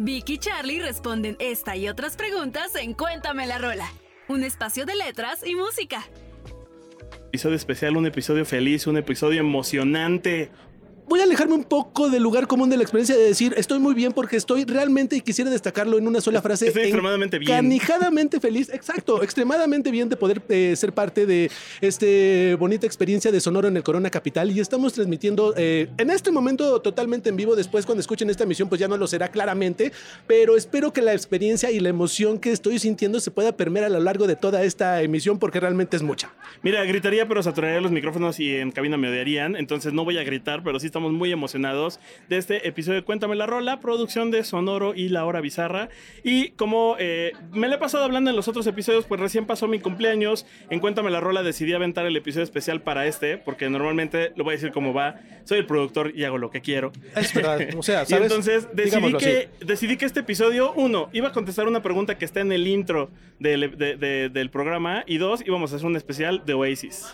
Vicky y Charlie responden esta y otras preguntas en Cuéntame la Rola, un espacio de letras y música. Episodio especial, un episodio feliz, un episodio emocionante, voy a alejarme un poco del lugar común de la experiencia de decir estoy muy bien porque estoy realmente y quisiera destacarlo en una sola frase. Estoy extremadamente bien. Canijadamente feliz, exacto, extremadamente bien de poder eh, ser parte de esta bonita experiencia de Sonoro en el Corona Capital y estamos transmitiendo eh, en este momento totalmente en vivo. Después, cuando escuchen esta emisión, pues ya no lo será claramente, pero espero que la experiencia y la emoción que estoy sintiendo se pueda permear a lo largo de toda esta emisión porque realmente es mucha. Mira, gritaría, pero saturaría los micrófonos y en cabina me odiarían, entonces no voy a gritar, pero sí está estamos muy emocionados de este episodio de Cuéntame la Rola, producción de Sonoro y La Hora Bizarra. Y como eh, me le he pasado hablando en los otros episodios, pues recién pasó mi cumpleaños. En Cuéntame la Rola decidí aventar el episodio especial para este, porque normalmente lo voy a decir como va. Soy el productor y hago lo que quiero. Es verdad, o sea, ¿sabes? Y entonces decidí que, decidí que este episodio, uno, iba a contestar una pregunta que está en el intro del, del programa, y dos, íbamos a hacer un especial de Oasis.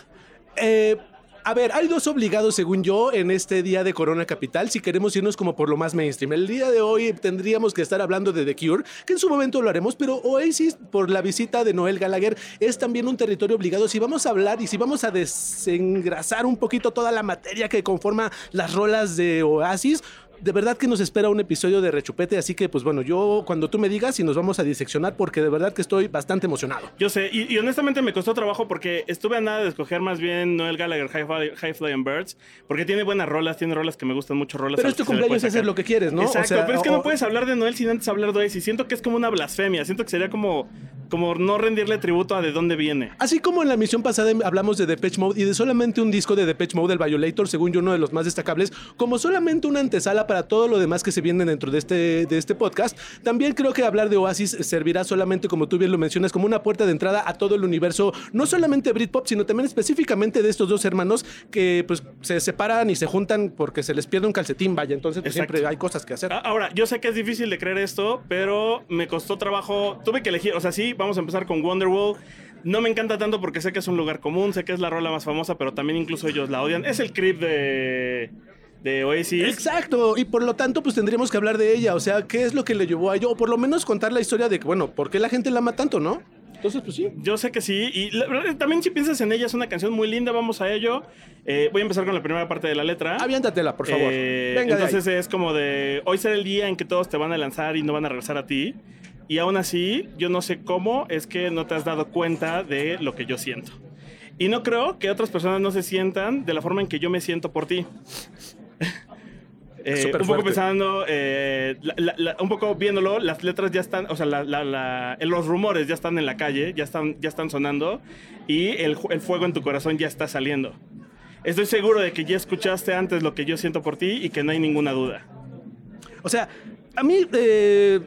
Eh, a ver, hay dos obligados, según yo, en este día de Corona Capital, si queremos irnos como por lo más mainstream. El día de hoy tendríamos que estar hablando de The Cure, que en su momento lo haremos, pero Oasis, por la visita de Noel Gallagher, es también un territorio obligado. Si vamos a hablar y si vamos a desengrasar un poquito toda la materia que conforma las rolas de Oasis, de verdad que nos espera un episodio de rechupete, así que pues bueno, yo cuando tú me digas y nos vamos a diseccionar porque de verdad que estoy bastante emocionado. Yo sé, y, honestamente me costó trabajo porque estuve a nada de escoger más bien Noel Gallagher High, Flying Birds, porque tiene buenas rolas, tiene rolas que me gustan mucho, rolas. Pero es tu cumpleaños es hacer lo que quieres, ¿no? Exacto, pero es que no puedes hablar de Noel sin antes hablar de y Siento que es como una blasfemia, siento que sería como, como no rendirle tributo a de dónde viene. Así como en la misión pasada hablamos de Depeche Mode y de solamente un disco de Depeche Mode, el Violator, según yo uno de los más destacables, como solamente una antesala para todo lo demás que se viene dentro de este, de este podcast. También creo que hablar de Oasis servirá solamente, como tú bien lo mencionas, como una puerta de entrada a todo el universo, no solamente Britpop, sino también específicamente de estos dos hermanos que pues se separan y se juntan porque se les pierde un calcetín, vaya. Entonces pues, siempre hay cosas que hacer. Ahora, yo sé que es difícil de creer esto, pero me costó trabajo. Tuve que elegir, o sea, sí, vamos a empezar con Wonderwall. No me encanta tanto porque sé que es un lugar común, sé que es la rola más famosa, pero también incluso ellos la odian. Es el creep de de Oasis. Exacto, y por lo tanto, pues tendríamos que hablar de ella. O sea, ¿qué es lo que le llevó a ello? O por lo menos contar la historia de que, bueno, ¿por qué la gente la ama tanto, no? Entonces, pues sí. Yo sé que sí. Y también si piensas en ella, es una canción muy linda, vamos a ello. Eh, voy a empezar con la primera parte de la letra. Aviéntatela, por favor. Eh, Venga entonces es como de, hoy será el día en que todos te van a lanzar y no van a regresar a ti. Y aún así, yo no sé cómo es que no te has dado cuenta de lo que yo siento. Y no creo que otras personas no se sientan de la forma en que yo me siento por ti. Eh, un poco pensando, eh, un poco viéndolo, las letras ya están, o sea, los rumores ya están en la calle, ya están, ya están sonando y el, el, fuego en tu corazón ya está saliendo. Estoy seguro de que ya escuchaste antes lo que yo siento por ti y que no hay ninguna duda. O sea, a mí eh,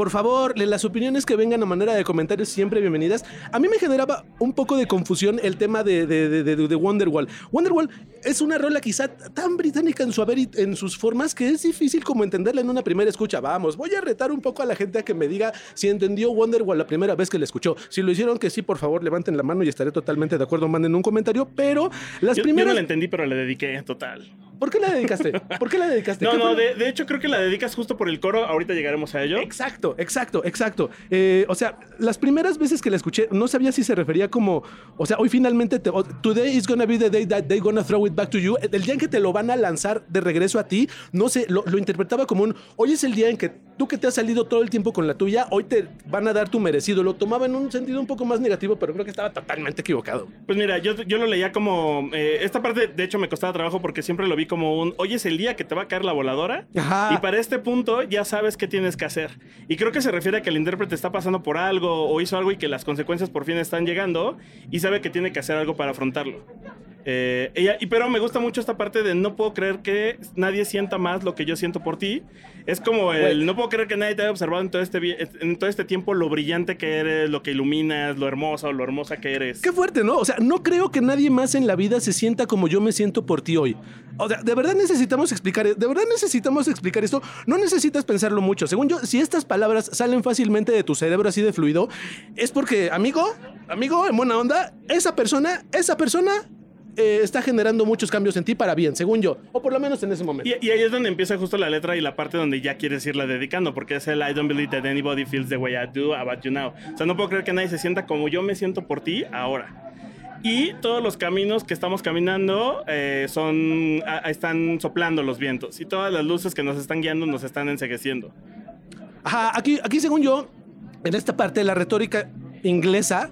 por favor, las opiniones que vengan a manera de comentarios siempre bienvenidas. A mí me generaba un poco de confusión el tema de, de, de, Wonderwall. Wonderwall es una rola quizá tan británica en su haber y en sus formas que es difícil como entenderla en una primera escucha. Vamos, voy a retar un poco a la gente a que me diga si entendió Wonderwall la primera vez que la escuchó. Si lo hicieron que sí, por favor, levanten la mano y estaré totalmente de acuerdo. Manden un comentario, pero las primeras... Yo no la entendí, pero la dediqué total. ¿Por qué la dedicaste? ¿Por qué la dedicaste? No, no, de, hecho creo que la dedicas justo por el coro. Ahorita llegaremos a ello. Exacto, exacto, exacto. Eh, o sea, las primeras veces que la escuché, no sabía si se refería como, o sea, hoy finalmente, te, today is gonna be the day that they're gonna throw it back to you. El día en que te lo van a lanzar de regreso a ti, no sé, lo, interpretaba como un, hoy es el día en que tú que te has salido todo el tiempo con la tuya, hoy te van a dar tu merecido. Lo tomaba en un sentido un poco más negativo, pero creo que estaba totalmente equivocado. Pues mira, yo, yo lo leía como, eh, esta parte de hecho me costaba trabajo porque siempre lo vi como un, hoy es el día que te va a caer la voladora. Y para este punto ya sabes qué tienes que hacer. Y creo que se refiere a que el intérprete está pasando por algo o hizo algo y que las consecuencias por fin están llegando y sabe que tiene que hacer algo para afrontarlo. Eh, ella, y pero me gusta mucho esta parte de no puedo creer que nadie sienta más lo que yo siento por ti. Es como el Güey. no puedo creer que nadie te haya observado en todo este en todo este tiempo lo brillante que eres, lo que iluminas, lo hermoso, lo hermosa que eres. Qué fuerte, ¿no? O sea, no creo que nadie más en la vida se sienta como yo me siento por ti hoy. O sea, de verdad necesitamos explicar, de verdad necesitamos explicar esto. No necesitas pensarlo mucho. Según yo, si estas palabras salen fácilmente de tu cerebro así de fluido, es porque, amigo, amigo, en buena onda, esa persona, esa persona eh, está generando muchos cambios en ti para bien, según yo. O por lo menos en ese momento. Y, y ahí es donde empieza justo la letra y la parte donde ya quieres irla dedicando, porque es el I don't believe that anybody feels the way I do about you now. O sea, no puedo creer que nadie se sienta como yo me siento por ti ahora. Y todos los caminos que estamos caminando eh, son, a- están soplando los vientos y todas las luces que nos están guiando nos están ensegueciendo. Ajá, aquí, aquí según yo, en esta parte la retórica inglesa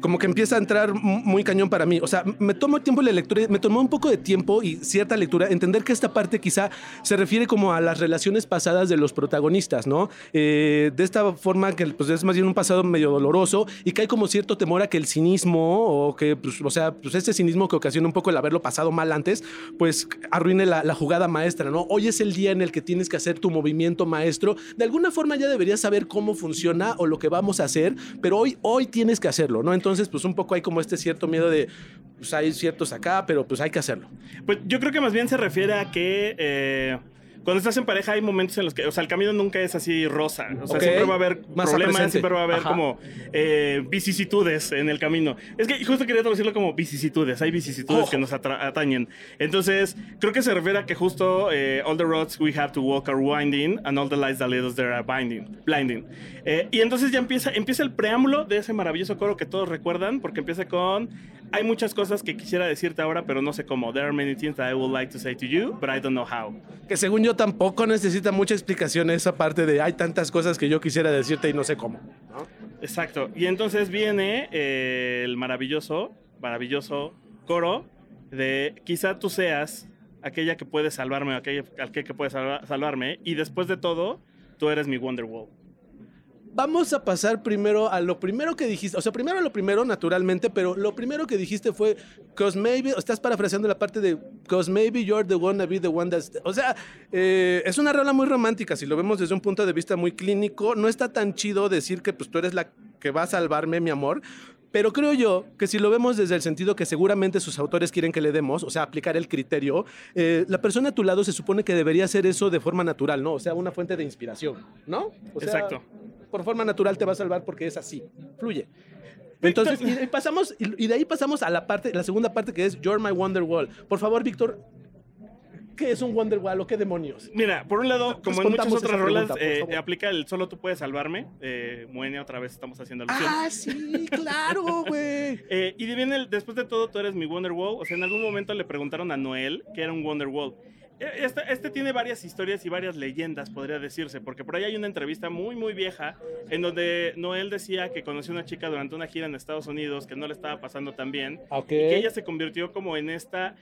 como que empieza a entrar muy cañón para mí. O sea, me tomo tiempo la lectura, me tomó un poco de tiempo y cierta lectura, entender que esta parte quizá se refiere como a las relaciones pasadas de los protagonistas, ¿no? Eh, de esta forma que pues, es más bien un pasado medio doloroso y que hay como cierto temor a que el cinismo o que, pues, o sea, pues este cinismo que ocasiona un poco el haberlo pasado mal antes, pues arruine la, la jugada maestra, ¿no? Hoy es el día en el que tienes que hacer tu movimiento maestro. De alguna forma ya deberías saber cómo funciona o lo que vamos a hacer, pero hoy, hoy tienes que hacerlo, ¿no? Entonces, pues un poco hay como este cierto miedo de, pues hay ciertos acá, pero pues hay que hacerlo. Pues yo creo que más bien se refiere a que eh, cuando estás en pareja hay momentos en los que, o sea, el camino nunca es así rosa. O sea, siempre va a haber Más problemas, presente. siempre va a haber Ajá. como eh, vicisitudes en el camino. Es que justo quería traducirlo como vicisitudes. Hay vicisitudes Oh. que nos atañen. Entonces, creo que se refiere a que justo eh, all the roads we have to walk are winding and all the lights that lead us there are binding, blinding. Eh, y entonces ya empieza, empieza el preámbulo de ese maravilloso coro que todos recuerdan, porque empieza con hay muchas cosas que quisiera decirte ahora, pero no sé cómo. There are many things that I would like to say to you, but I don't know how. Que según yo tampoco necesita mucha explicación esa parte de hay tantas cosas que yo quisiera decirte y no sé cómo. ¿no? Exacto. Y entonces viene eh, el maravilloso, maravilloso coro de quizá tú seas aquella que puede salvarme, aquella, aquella que puede salva- salvarme, y después de todo, tú eres mi Wonderwall. Vamos a pasar primero a lo primero que dijiste. O sea, primero a lo primero, naturalmente, pero lo primero que dijiste fue, cause maybe, estás parafraseando la parte de, cause maybe you're the one to be the one that's... O sea, eh, es una rola muy romántica, si lo vemos desde un punto de vista muy clínico. No está tan chido decir que pues tú eres la que va a salvarme, mi amor. Pero creo yo que si lo vemos desde el sentido que seguramente sus autores quieren que le demos, o sea, aplicar el criterio, eh, la persona a tu lado se supone que debería hacer eso de forma natural, ¿no? O sea, una fuente de inspiración, ¿no? O sea, Exacto. Por forma natural te va a salvar porque es así, fluye. Entonces, y de ahí pasamos, y y de ahí pasamos a la parte, la segunda parte que es You're My Wonderwall. Por favor, Víctor, ¿qué es un Wonderwall o qué demonios? Mira, por un lado, como en muchas otras rolas, eh, aplica el solo tú puedes salvarme. Eh, Moenia, otra vez estamos haciendo alusión. Ah, sí, claro, güey. Eh, y viene el, después de todo, tú eres mi Wonderwall. O sea, en algún momento le preguntaron a Noel qué era un Wonderwall. Eh, Este, este tiene varias historias y varias leyendas, podría decirse, porque por ahí hay una entrevista muy, muy vieja en donde Noel decía que conoció a una chica durante una gira en Estados Unidos que no le estaba pasando tan bien Ok. y que ella se convirtió como en esta...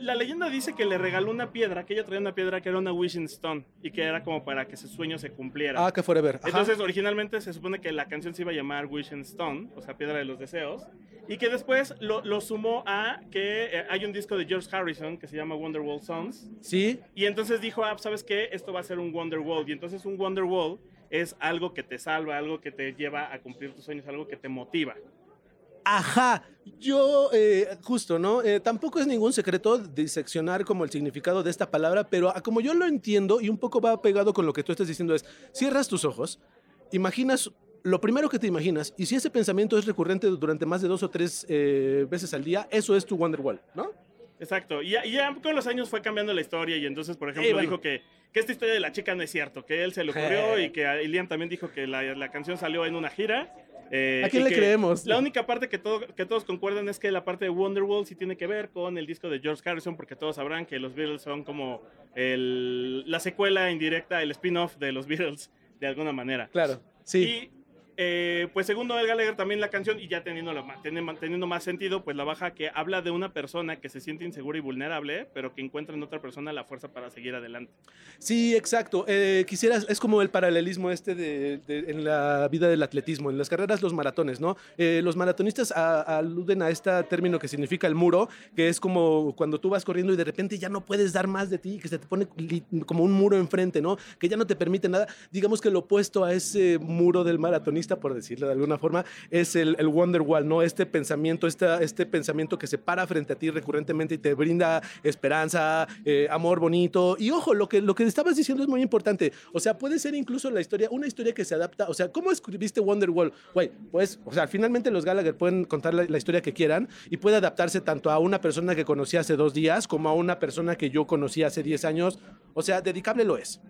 La leyenda dice que le regaló una piedra, que ella traía una piedra que era una Wishing Stone y que era como para que su sueño se cumpliera. Ah, que forever. Ajá. Entonces, originalmente se supone que la canción se iba a llamar Wish and Stone, o sea, Piedra de los Deseos, y que después lo, lo sumó a que eh, hay un disco de George Harrison que se llama Wonderwall Songs, sí. Y entonces dijo, ah, ¿sabes qué? Esto va a ser un Wonderwall, y entonces un Wonderwall es algo que te salva, algo que te lleva a cumplir tus sueños, algo que te motiva. Ajá, yo eh, justo, ¿no? Eh, tampoco es ningún secreto diseccionar como el significado de esta palabra, pero a como yo lo entiendo y un poco va pegado con lo que tú estás diciendo es, cierras tus ojos, imaginas lo primero que te imaginas, y si ese pensamiento es recurrente durante más de dos o tres eh, veces al día, eso es tu Wonderwall, ¿no? Exacto, y ya, y ya con los años fue cambiando la historia, y entonces, por ejemplo, Eh, bueno. dijo que, que esta historia de la chica no es cierto, que él se le ocurrió y que a Liam también dijo que la, la canción salió en una gira. eh, ¿A quién le creemos? La única parte que, todo, que todos concuerdan es que la parte de Wonderwall sí tiene que ver con el disco de George Harrison, porque todos sabrán que los Beatles son como el- la secuela indirecta, el spin-off de los Beatles, de alguna manera. Claro, sí. Eh, pues según Noel Gallagher también la canción, y ya teniendo, teniendo, más sentido, pues la baja que habla de una persona que se siente insegura y vulnerable, pero que encuentra en otra persona la fuerza para seguir adelante. Sí, exacto. Eh, quisieras, es como el paralelismo este de, en la vida del atletismo, en las carreras, los maratones, ¿no? Eh, los maratonistas aluden a este término que significa el muro, que es como cuando tú vas corriendo y de repente ya no puedes dar más de ti, que se te pone como un muro enfrente, ¿no? Que ya no te permite nada. Digamos que lo opuesto a ese muro del maratonista, por decirlo de alguna forma, es el, el Wonder Wall, ¿no? Este pensamiento, esta, este pensamiento que se para frente a ti recurrentemente y te brinda esperanza, eh, amor bonito. Y ojo, lo que, lo que estabas diciendo es muy importante. O sea, puede ser incluso la historia, una historia que se adapta. O sea, ¿cómo escribiste Wonder Wall? Güey, pues, o sea, finalmente los Gallagher pueden contar la, la historia que quieran y puede adaptarse tanto a una persona que conocí hace dos días como a una persona que yo conocí hace 10 años. O sea, dedicable lo es.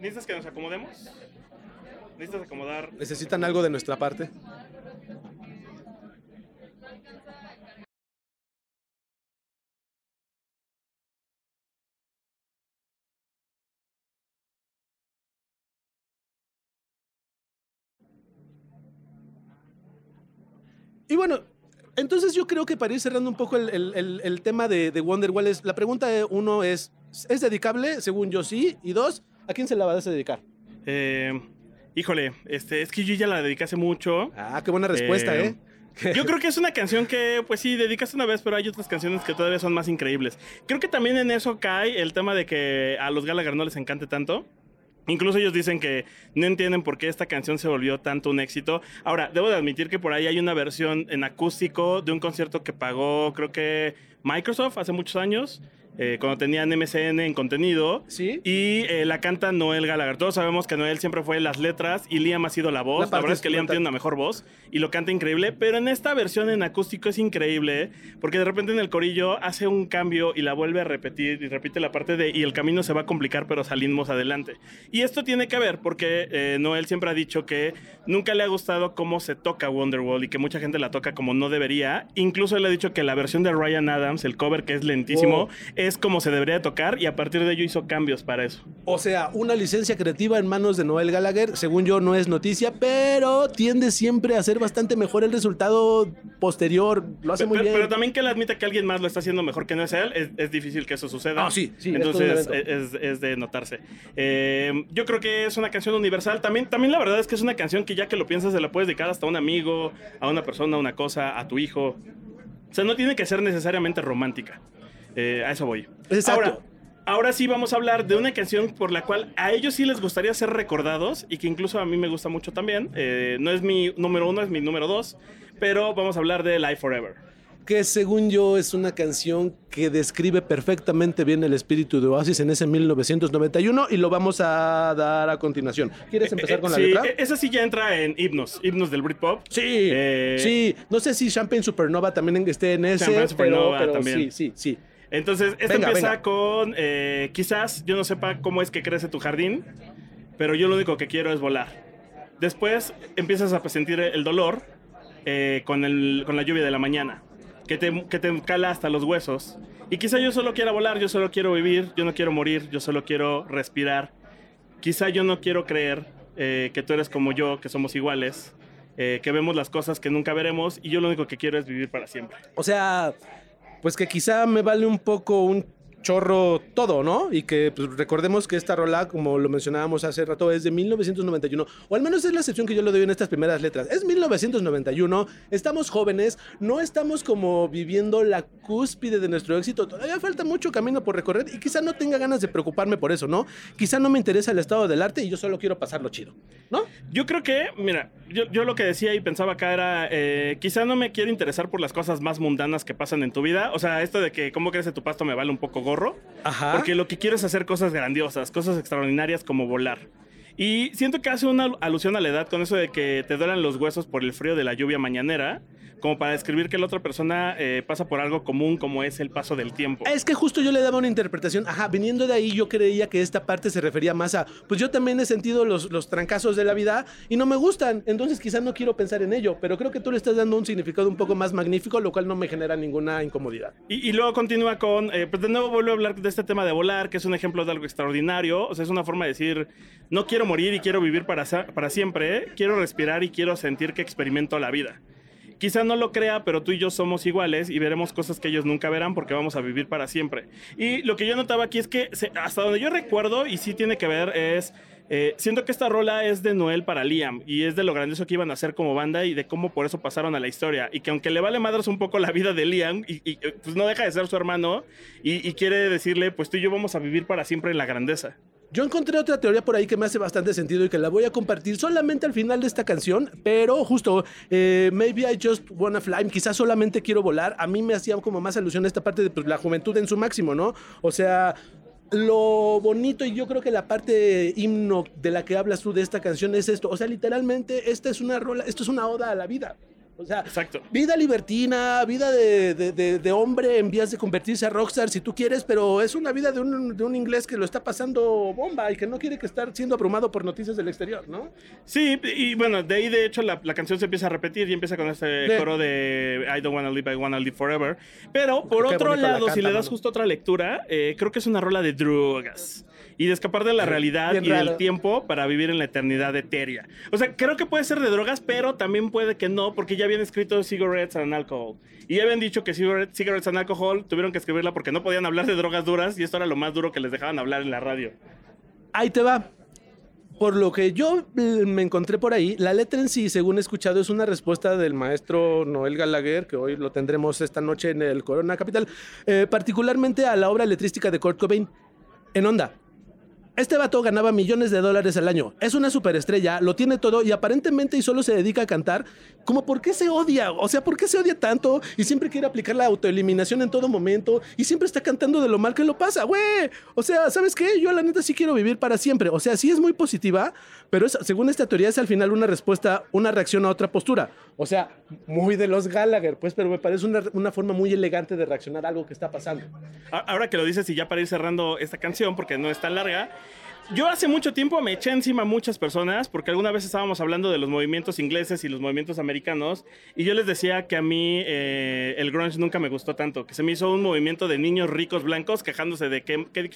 ¿Necesitas que nos acomodemos? ¿Necesitas acomodar? ¿Necesitan algo de nuestra parte? Y bueno, entonces yo creo que para ir cerrando un poco el, el- el- tema de, de Wonderwall, la pregunta de uno es, ¿es dedicable? Según yo sí. Y dos, ¿a quién se la vas a dedicar? Eh, híjole, este, es que yo ya la dediqué hace mucho. Ah, qué buena respuesta, ¿eh? Eh, Yo creo que es una canción que, pues sí, dedicaste una vez, pero hay otras canciones que todavía son más increíbles. Creo que también en eso cae el tema de que a los Gallagher no les encante tanto. Incluso ellos dicen que no entienden por qué esta canción se volvió tanto un éxito. Ahora, debo de admitir que por ahí hay una versión en acústico de un concierto que pagó, creo que Microsoft hace muchos años, eh, cuando tenían MCN en contenido. ¿Sí? Y eh, la canta Noel Gallagher. Todos sabemos que Noel siempre fue las letras y Liam ha sido la voz. La La, verdad es que Liam tiene una mejor voz y lo canta increíble. Pero en esta versión en acústico es increíble porque de repente en el corillo hace un cambio y la vuelve a repetir y repite la parte de y el camino se va a complicar pero salimos adelante. Y esto tiene que ver porque eh, Noel siempre ha dicho que nunca le ha gustado cómo se toca Wonderwall y que mucha gente la toca como no debería. Incluso él ha dicho que la versión de Ryan Adams, el cover que es lentísimo, Oh. Es como se debería de tocar y a partir de ello hizo cambios para eso. O sea, una licencia creativa en manos de Noel Gallagher, según yo, no es noticia, pero tiende siempre a ser bastante mejor el resultado posterior. Lo hace muy pero, bien. pero también que él admita que alguien más lo está haciendo mejor que no es él, es, es difícil que eso suceda. Ah, sí, sí, es Entonces un es, es de notarse. Eh, yo creo que es una canción universal. También, también la verdad es que es una canción que ya que lo piensas se la puedes dedicar hasta a un amigo, a una persona, a una cosa, a tu hijo. O sea, no tiene que ser necesariamente romántica. Eh, a eso voy. Exacto. Ahora, ahora sí vamos a hablar de una canción por la cual a ellos sí les gustaría ser recordados y que incluso a mí me gusta mucho también. Eh, no es mi número uno, es mi número dos. Pero vamos a hablar de Life Forever. que según yo es una canción que describe perfectamente bien el espíritu de Oasis en ese 1991 y lo vamos a dar a continuación. ¿Quieres empezar Eh, con la sí, letra? eh, Esa sí ya entra en himnos, himnos del Britpop. Sí, Eh, sí. No sé si Champagne Supernova también esté en ese, Champagne pero, Supernova pero también. sí, sí, sí. Entonces, esta Venga, empieza venga. con, eh, quizás yo no sepa cómo es que crece tu jardín, pero yo lo único que quiero es volar. Después empiezas a sentir el dolor eh, con, el- con la lluvia de la mañana, que te, que te cala hasta los huesos. Y quizá yo solo quiera volar, yo solo quiero vivir, yo no quiero morir, yo solo quiero respirar. Quizá yo no quiero creer eh, que tú eres como yo, que somos iguales, eh, que vemos las cosas que nunca veremos y yo lo único que quiero es vivir para siempre. O sea, pues que quizá me vale un poco un chorro todo, ¿no? Y que pues, recordemos que esta rola, como lo mencionábamos hace rato, es de 1991, o al menos es la excepción que yo le doy en estas primeras letras. Es 1991, estamos jóvenes, no estamos como viviendo la cúspide de nuestro éxito, todavía falta mucho camino por recorrer y quizá no tenga ganas de preocuparme por eso, ¿no? Quizá no me interesa el estado del arte y yo solo quiero pasarlo chido, ¿no? Yo creo que, mira, yo, yo lo que decía y pensaba acá era, eh, quizá no me quiero interesar por las cosas más mundanas que pasan en tu vida. O sea, esto de que cómo crece tu pasto me vale un poco gorro. Ajá. Porque lo que quiero es hacer cosas grandiosas, cosas extraordinarias como volar. Y siento que hace una alusión a la edad con eso de que te duelen los huesos por el frío de la lluvia mañanera. Como para describir que la otra persona eh, pasa por algo común como es el paso del tiempo. Es que justo yo le daba una interpretación, ajá, viniendo de ahí yo creía que esta parte se refería más a, pues yo también he sentido los, los trancazos de la vida y no me gustan, entonces quizás no quiero pensar en ello, pero creo que tú le estás dando un significado un poco más magnífico, lo cual no me genera ninguna incomodidad. Y, y luego continúa con, eh, pues de nuevo vuelve a hablar de este tema de volar, que es un ejemplo de algo extraordinario, o sea, es una forma de decir, no quiero morir y quiero vivir para, para siempre, quiero respirar y quiero sentir que experimento la vida. Quizá no lo crea, pero tú y yo somos iguales y veremos cosas que ellos nunca verán porque vamos a vivir para siempre. Y lo que yo notaba aquí es que hasta donde yo recuerdo, y sí tiene que ver, es... eh, siento que esta rola es de Noel para Liam y es de lo grandioso que iban a hacer como banda y de cómo por eso pasaron a la historia. Y que aunque le vale madres un poco la vida de Liam, y, pues no deja de ser su hermano, y quiere decirle, pues tú y yo vamos a vivir para siempre en la grandeza. Yo encontré otra teoría por ahí que me hace bastante sentido y que la voy a compartir solamente al final de esta canción, pero justo, eh, maybe I just wanna fly, quizás solamente quiero volar, a mí me hacía como más alusión a esta parte de pues, la juventud en su máximo, ¿no? O sea, lo bonito y yo creo que la parte himno de la que hablas tú de esta canción es esto, o sea, literalmente esta es una rola, esto es una oda a la vida. O sea, Exacto. vida libertina, vida de, de- de- de hombre en vías de convertirse a rockstar si tú quieres, pero es una vida de un, de un inglés que lo está pasando bomba y que no quiere que estar siendo abrumado por noticias del exterior, ¿no? Sí, y bueno, de ahí de hecho la, la canción se empieza a repetir y empieza con este coro de I don't wanna live, I wanna live forever. Pero por Qué otro la lado, si le das justo otra lectura, eh, creo que es una rola de drogas. Y de escapar de la realidad bien y del raro. tiempo para vivir en la eternidad etérea. O sea, creo que puede ser de drogas, pero también puede que no, porque ya habían escrito Cigarettes and Alcohol. Y ya habían dicho que Cigarettes, Cigarettes and Alcohol tuvieron que escribirla porque no podían hablar de drogas duras y esto era lo más duro que les dejaban hablar en la radio. Ahí te va. Por lo que yo eh, me encontré por ahí, la letra en sí, según he escuchado, es una respuesta del maestro Noel Gallagher, que hoy lo tendremos esta noche en el Corona Capital, eh, particularmente a la obra letrística de Kurt Cobain, en onda. Este vato ganaba millones de dólares al año. Es una superestrella, lo tiene todo y aparentemente y solo se dedica a cantar. Como por qué se odia? O sea, ¿por qué se odia tanto? Y siempre quiere aplicar la autoeliminación en todo momento y siempre está cantando de lo mal que lo pasa, güey. O sea, ¿sabes qué? Yo la neta sí quiero vivir para siempre. O sea, sí es muy positiva, pero es- según esta teoría es al final una respuesta, una reacción a otra postura. O sea, muy de los Gallagher, pues, pero me parece una, una forma muy elegante de reaccionar a algo que está pasando. Ahora que lo dices y ya para ir cerrando esta canción, porque no es tan larga, yo hace mucho tiempo me eché encima a muchas personas, porque alguna vez estábamos hablando de los movimientos ingleses y los movimientos americanos, y yo les decía que a mí eh, el grunge nunca me gustó tanto, que se me hizo un movimiento de niños ricos blancos quejándose de qué, qué-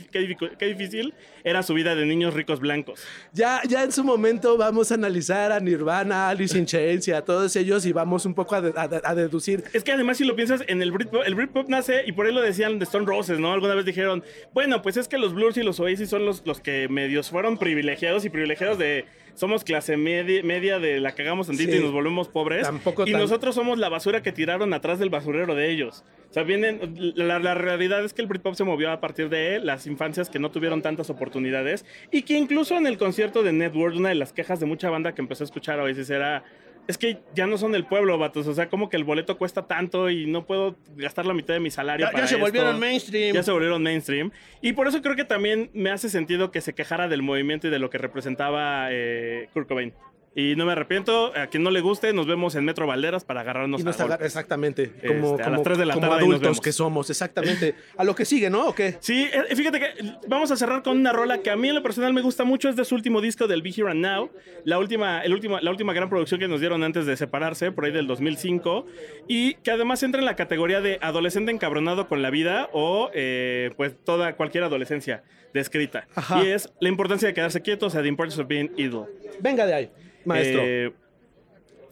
qué difícil era su vida de niños ricos blancos. Ya, ya en su momento vamos a analizar a Nirvana, a Alice in Chains y a todos ellos y vamos un poco a, de- a de- a deducir. Es que además si lo piensas en el Britpop, el Britpop nace y por ahí lo decían de Stone Roses, ¿no? Alguna vez dijeron, bueno, pues es que los Blurs y los Oasis son los, los que medios fueron privilegiados y privilegiados de somos clase media, media de la que hagamos tantito Sí. y nos volvemos pobres. Tampoco y tan- nosotros somos la basura que tiraron atrás del basurero de ellos. O sea, vienen, la, la realidad es que el Britpop se movió a partir de las infancias que no tuvieron tantas oportunidades y que incluso en el concierto de Network, una de las quejas de mucha banda que empezó a escuchar a Oasis era es que ya no son del pueblo, vatos. O sea, como que el boleto cuesta tanto y no puedo gastar la mitad de mi salario. Ya, para ya se esto. volvieron mainstream. Ya se volvieron mainstream. Y por eso creo que también me hace sentido que se quejara del movimiento y de lo que representaba eh, Kurt Cobain. Y no me arrepiento. A quien no le guste, nos vemos en Metro Valderas para agarrarnos Y nos a golpes. agarra- exactamente, como, Este, a las como- tres de la como tarde ahí nos adultos vemos. que somos, exactamente. A lo que sigue, ¿no? ¿O qué? Sí, eh, fíjate que vamos a cerrar con una rola que a mí en lo personal me gusta mucho, es de su último disco del Be Here and Now, la última, el último, la última gran producción que nos dieron antes de separarse, por ahí del 2005, y que además entra en la categoría de adolescente encabronado con la vida o eh, pues toda cualquier adolescencia descrita. Ajá. Y es la importancia de quedarse quieto, o sea, the importance of being idle. Venga de ahí, maestro. Eh,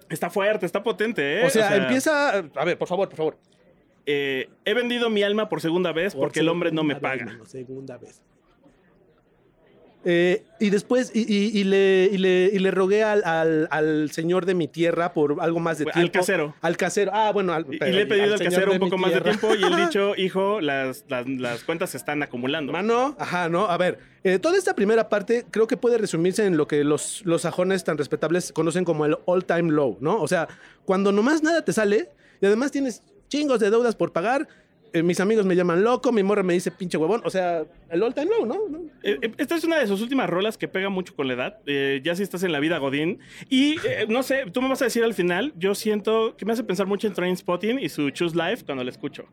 está fuerte, está potente, ¿eh? o, sea, empieza... A ver, por favor, por favor. eh, he vendido mi alma por segunda vez porque el hombre no me vez, paga. segunda vez. Eh, y después, y, y- y le, y, le, y le rogué al, al- al señor de mi tierra por algo más de Al tiempo. casero. Al casero. Ah, bueno. al- Y, y le he pedido al, casero un poco más de tiempo y él dicho, hijo, las, las, las cuentas se están acumulando. Mano, ajá, no. A ver, eh, toda esta primera parte creo que puede resumirse en lo que los, los sajones tan respetables conocen como el all-time low, ¿no? O sea, cuando nomás nada te sale y además tienes chingos de deudas por pagar, eh, mis amigos me llaman loco, mi morra me dice pinche huevón. O sea, el all time low, ¿no? ¿No? Eh, eh, Esta es una de sus últimas rolas que pega mucho con la edad. eh, ya si estás en la vida Godín. Y no sé, tú me vas a decir al final, yo siento que me hace pensar mucho en Train Spotting y su Choose Life cuando la escucho.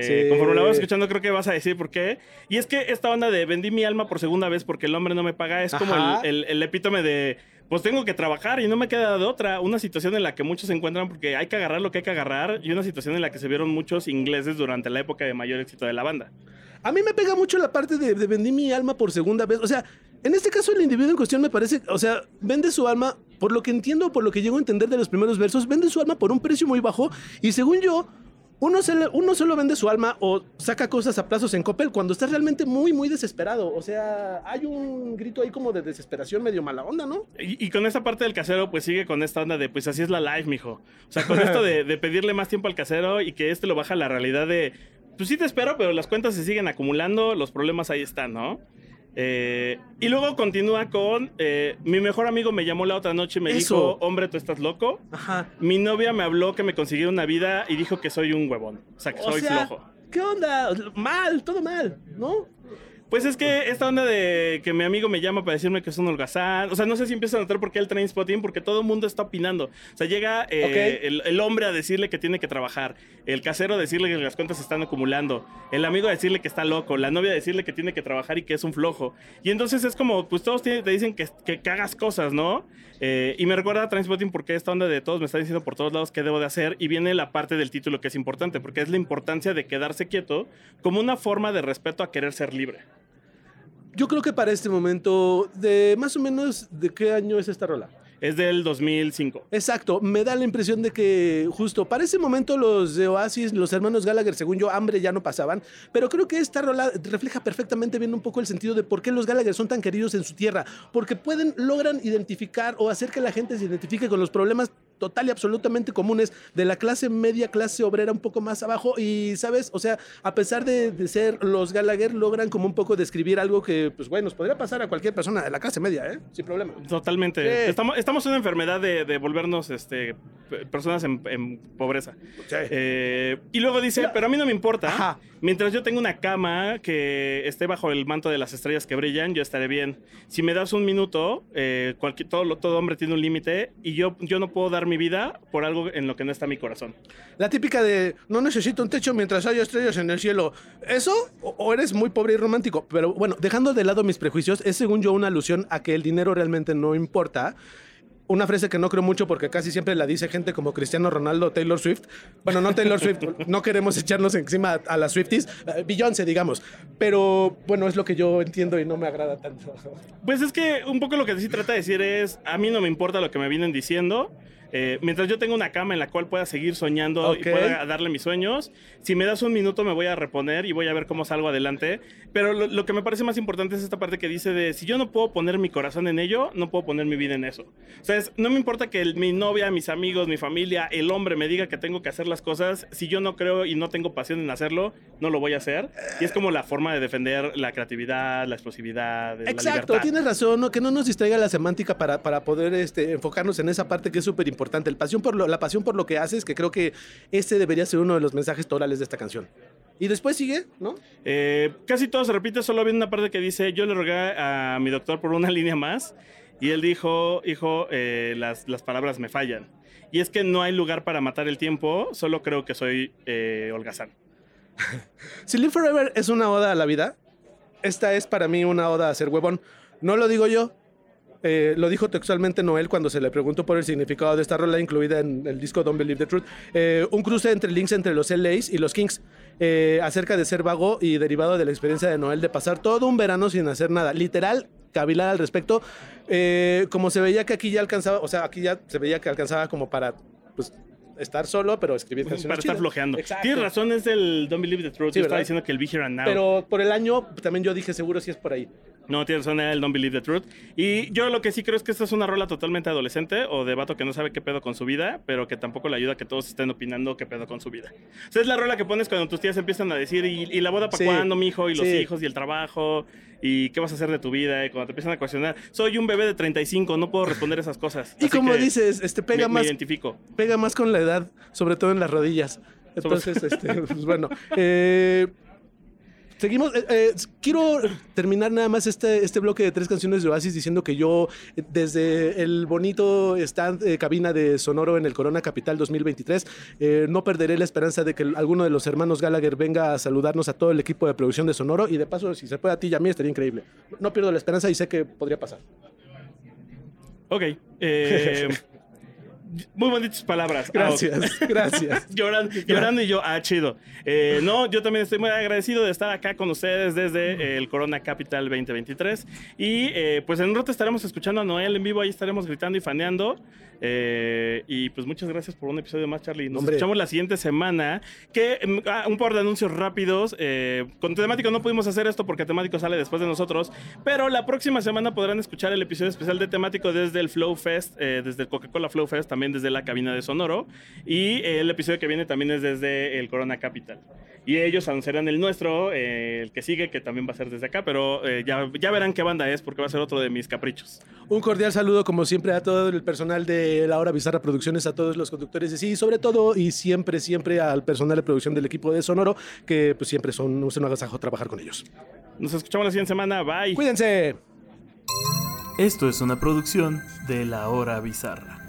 Sí. Conforme la voy escuchando, creo que vas a decir por qué. Y es que esta onda de vendí mi alma por segunda vez porque el hombre no me paga es como Ajá. el, el- el epítome de pues tengo que trabajar y no me queda de otra. Una situación en la que muchos se encuentran porque hay que agarrar lo que hay que agarrar y una situación en la que se vieron muchos ingleses durante la época de mayor éxito de la banda. A mí me pega mucho la parte de, vendí mi alma por segunda vez. O sea, en este caso el individuo en cuestión me parece, o sea, vende su alma, por lo que entiendo, por lo que llego a entender de los primeros versos, vende su alma por un precio muy bajo y según yo... Uno, se le- uno solo vende su alma o saca cosas a plazos en Coppel cuando estás realmente muy, muy desesperado. O sea, hay un grito ahí como de desesperación medio mala onda, ¿no? Y, y con esa parte del casero, pues sigue con esta onda de, pues así es la life, mijo. O sea, con esto de, de pedirle más tiempo al casero y que este lo baja a la realidad de, pues sí te espero, pero las cuentas se siguen acumulando, los problemas ahí están, ¿no? Eh, y luego continúa con, eh, mi mejor amigo me llamó la otra noche y me Eso. dijo, hombre, tú estás loco. Ajá. Mi novia me habló que me consiguiera una vida y dijo que soy un huevón. O sea, que O soy sea, flojo. ¿Qué onda? Mal, todo mal, ¿no? Pues es que esta onda de que mi amigo me llama para decirme que es un holgazán, o sea, no sé si empieza a notar por qué el train spotting, porque todo el mundo está opinando. O sea, llega eh, el, el hombre a decirle que tiene que trabajar, el casero a decirle que las cuentas se están acumulando, el amigo a decirle que está loco, la novia a decirle que tiene que trabajar y que es un flojo. Y entonces es como, pues todos te, dicen que, que, que hagas cosas, ¿no? Eh, y me recuerda a Trainspotting porque esta onda de todos me están diciendo por todos lados qué debo de hacer y viene la parte del título que es importante, porque es la importancia de quedarse quieto como una forma de respeto a querer ser libre. Yo creo que para este momento, de más o menos, ¿de qué año es esta rola? Es del 2005. Exacto, me da la impresión de que justo para ese momento los de Oasis, los hermanos Gallagher, según yo, hambre ya no pasaban, pero creo que esta rola refleja perfectamente bien un poco el sentido de por qué los Gallagher son tan queridos en su tierra, porque pueden, logran identificar o hacer que la gente se identifique con los problemas total y absolutamente comunes de la clase media, clase obrera un poco más abajo y, ¿sabes? O sea, a pesar de, de ser los Gallagher, logran como un poco describir algo que, pues bueno, nos podría pasar a cualquier persona de la clase media, ¿eh? Sin problema. Totalmente. Sí. Estamos, estamos en una enfermedad de, de volvernos este, pe- personas en, en pobreza. Sí. Eh, y luego dice, Mira. pero a mí no me importa. Ajá. Mientras yo tenga una cama que esté bajo el manto de las estrellas que brillan, yo estaré bien. Si me das un minuto, eh, todo hombre tiene un límite y yo, yo no puedo dar mi vida por algo en lo que no está mi corazón. La típica de no necesito un techo mientras haya estrellas en el cielo. ¿Eso? O, eres muy pobre y romántico. Pero bueno, dejando de lado mis prejuicios, es según yo una alusión a que el dinero realmente no importa. Una frase que no creo mucho porque casi siempre la dice gente como Cristiano Ronaldo o Taylor Swift. Bueno, no Taylor Swift, no queremos echarnos encima a las Swifties. eh, Beyoncé, digamos. Pero bueno, es lo que yo entiendo y no me agrada tanto. Pues es que un poco lo que sí trata de decir es, a mí no me importa lo que me vienen diciendo. Eh, mientras yo tenga una cama en la cual pueda seguir soñando Ok. y pueda darle mis sueños, si me das un minuto me voy a reponer y voy a ver cómo salgo adelante. Pero lo, lo que me parece más importante es esta parte que dice de, si yo no puedo poner mi corazón en ello, no puedo poner mi vida en eso. O sea, es- no me importa que el- mi novia, mis amigos, mi familia, el hombre me diga que tengo que hacer las cosas, si yo no creo y no tengo pasión en hacerlo, no lo voy a hacer. Y es como la forma de defender la creatividad, la explosividad, la Exacto, libertad. tienes razón, ¿no? que no nos distraiga la semántica para, para poder este, enfocarnos en esa parte que es súper importante, el pasión por lo, la pasión por lo que haces, que creo que este debería ser uno de los mensajes torales de esta canción. Y después sigue, ¿no? Eh, casi todo se repite, solo viene una parte que dice, yo le rogué a mi doctor por una línea más y él dijo, hijo, eh, las, las palabras me fallan. Y es que no hay lugar para matar el tiempo, solo creo que soy eh, holgazán. Si Live Forever es una oda a la vida, esta es para mí una oda a ser huevón. No lo digo yo, eh, lo dijo textualmente Noel cuando se le preguntó por el significado de esta rola incluida en el disco Don't Believe the Truth. Eh, un cruce entre links entre los LAs y los Kings eh, acerca de ser vago y derivado de la experiencia de Noel de pasar todo un verano sin hacer nada. Literal, cavilar al respecto. Como se veía que aquí ya alcanzaba, o sea, aquí ya se veía que alcanzaba como para pues, estar solo, pero escribir canciones Para estar chidas. flojeando. Exacto. Tienes razón, es del Don't Believe the Truth. Sí, Yo estaba diciendo que el Be Here and Now. Pero por el año también yo dije seguro si es por ahí. No, tienes razón, era el Don't Believe the Truth. Y yo lo que sí creo es que esta es una rola totalmente adolescente o de vato que no sabe qué pedo con su vida, pero que tampoco le ayuda a que todos estén opinando qué pedo con su vida. O sea, es la rola que pones cuando tus tías empiezan a decir, ¿y, y la boda para Sí. cuándo, mijo? Y los hijos y el trabajo, y qué vas a hacer de tu vida, y cuando te empiezan a cuestionar, soy un bebé de 35, no puedo responder esas cosas. Y Así como que dices, este pega me, me más identifico. pega más con la edad, sobre todo en las rodillas. Entonces, este, pues bueno. Eh, Seguimos. Eh, eh, quiero terminar nada más este, este bloque de tres canciones de Oasis diciendo que yo, desde el bonito stand eh, cabina de Sonoro en el Corona Capital 2023, no perderé la esperanza de que alguno de los hermanos Gallagher venga a saludarnos a todo el equipo de producción de Sonoro y de paso, si se puede a ti y a mí, estaría increíble. No pierdo la esperanza y sé que podría pasar. Ok. Eh. Muy bonitas palabras. Gracias, gracias. llorando, llorando y yo, ah, chido. Eh, no, yo también estoy muy agradecido de estar acá con ustedes desde el Corona Capital 2023. Y eh, pues en un rato estaremos escuchando a Noel en vivo, ahí estaremos gritando y faneando. Eh, y pues muchas gracias por un episodio más, Charlie. Nos escuchamos la siguiente semana. Que mm, ah, un par de anuncios rápidos. con temático no pudimos hacer esto porque temático sale después de nosotros. Pero la próxima semana podrán escuchar el episodio especial de temático desde el Flow Fest, desde el Coca-Cola Flow Fest también desde la cabina de Sonoro. Y el episodio que viene también es desde el Corona Capital. Y ellos anunciarán el nuestro, eh, el que sigue, que también va a ser desde acá, pero eh, ya, ya verán qué banda es porque va a ser otro de mis caprichos. Un cordial saludo, como siempre, a todo el personal de La Hora Bizarra Producciones, a todos los conductores de sí, sobre todo y siempre, siempre al personal de producción del equipo de Sonoro, que pues siempre son un agasajo trabajar con ellos. Nos escuchamos la siguiente semana. Bye. Cuídense. Esto es una producción de La Hora Bizarra.